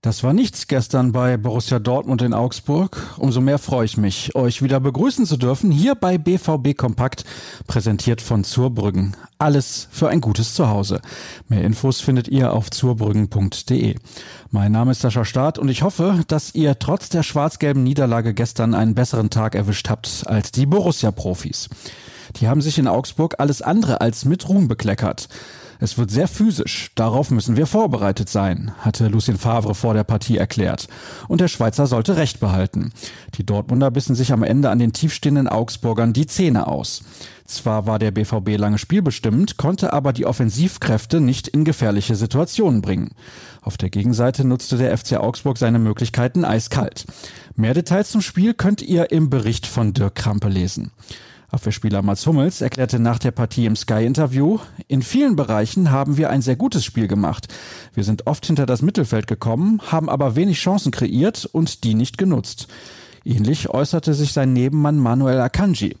Das war nichts gestern bei Borussia Dortmund in Augsburg. Umso mehr freue ich mich, euch wieder begrüßen zu dürfen, hier bei BVB Kompakt, präsentiert von Zurbrüggen. Alles für ein gutes Zuhause. Mehr Infos findet ihr auf zurbrüggen.de. Mein Name ist Sascha Staat und ich hoffe, dass ihr trotz der schwarz-gelben Niederlage gestern einen besseren Tag erwischt habt als die Borussia-Profis. Die haben sich in Augsburg alles andere als mit Ruhm bekleckert. Es wird sehr physisch. Darauf müssen wir vorbereitet sein, hatte Lucien Favre vor der Partie erklärt. Und der Schweizer sollte Recht behalten. Die Dortmunder bissen sich am Ende an den tiefstehenden Augsburgern die Zähne aus. Zwar war der BVB lange spielbestimmt, konnte aber die Offensivkräfte nicht in gefährliche Situationen bringen. Auf der Gegenseite nutzte der FC Augsburg seine Möglichkeiten eiskalt. Mehr Details zum Spiel könnt ihr im Bericht von Dirk Krampe lesen. Abwehrspieler Mats Hummels erklärte nach der Partie im Sky-Interview, in vielen Bereichen haben wir ein sehr gutes Spiel gemacht. Wir sind oft hinter das Mittelfeld gekommen, haben aber wenig Chancen kreiert und die nicht genutzt. Ähnlich äußerte sich sein Nebenmann Manuel Akanji.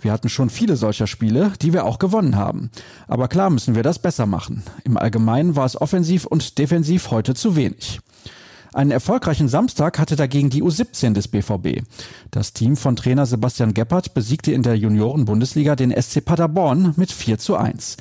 Wir hatten schon viele solcher Spiele, die wir auch gewonnen haben. Aber klar müssen wir das besser machen. Im Allgemeinen war es offensiv und defensiv heute zu wenig. Einen erfolgreichen Samstag hatte dagegen die U17 des BVB. Das Team von Trainer Sebastian Geppert besiegte in der Junioren-Bundesliga den SC Paderborn mit 4 zu 1.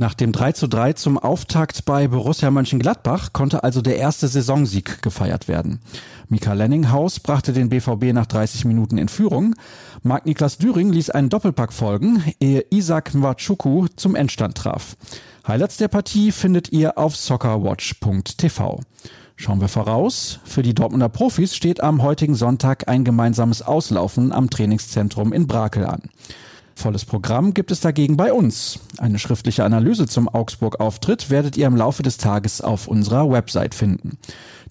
Nach dem 3 zu 3 zum Auftakt bei Borussia Mönchengladbach konnte also der erste Saisonsieg gefeiert werden. Mika Lenninghaus brachte den BVB nach 30 Minuten in Führung. Marc-Niklas Düring ließ einen Doppelpack folgen, ehe Isaac Nwachuku zum Endstand traf. Highlights der Partie findet ihr auf soccerwatch.tv. Schauen wir voraus. Für die Dortmunder Profis steht am heutigen Sonntag ein gemeinsames Auslaufen am Trainingszentrum in Brakel an. Volles Programm gibt es dagegen bei uns. Eine schriftliche Analyse zum Augsburg-Auftritt werdet ihr im Laufe des Tages auf unserer Website finden.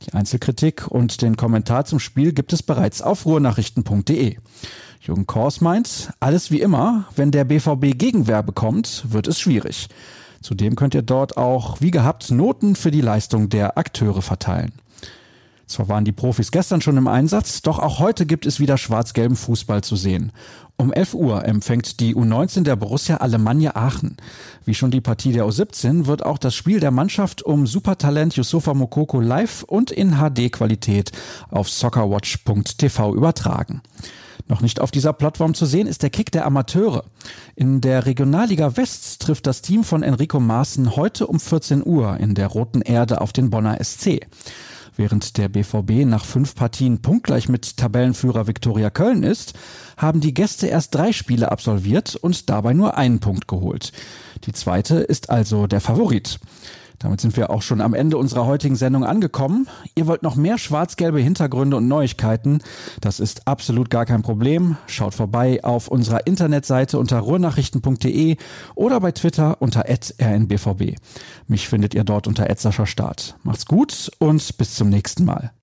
Die Einzelkritik und den Kommentar zum Spiel gibt es bereits auf ruhrnachrichten.de. Jürgen Kors meint, alles wie immer, wenn der BVB Gegenwehr bekommt, wird es schwierig. Zudem könnt ihr dort auch, wie gehabt, Noten für die Leistung der Akteure verteilen. Zwar waren die Profis gestern schon im Einsatz, doch auch heute gibt es wieder schwarz-gelben Fußball zu sehen. Um 11 Uhr empfängt die U19 der Borussia Alemannia Aachen. Wie schon die Partie der U17 wird auch das Spiel der Mannschaft um Supertalent Yusufa Mokoko live und in HD-Qualität auf soccerwatch.tv übertragen. Noch nicht auf dieser Plattform zu sehen ist der Kick der Amateure. In der Regionalliga West trifft das Team von Enrico Maaßen heute um 14 Uhr in der Roten Erde auf den Bonner SC. Während der BVB nach fünf Partien punktgleich mit Tabellenführer Viktoria Köln ist, haben die Gäste erst drei Spiele absolviert und dabei nur einen Punkt geholt. Die zweite ist also der Favorit. Damit sind wir auch schon am Ende unserer heutigen Sendung angekommen. Ihr wollt noch mehr schwarz-gelbe Hintergründe und Neuigkeiten? Das ist absolut gar kein Problem. Schaut vorbei auf unserer Internetseite unter ruhrnachrichten.de oder bei Twitter unter rnbvb. Mich findet ihr dort unter Start. Macht's gut und bis zum nächsten Mal.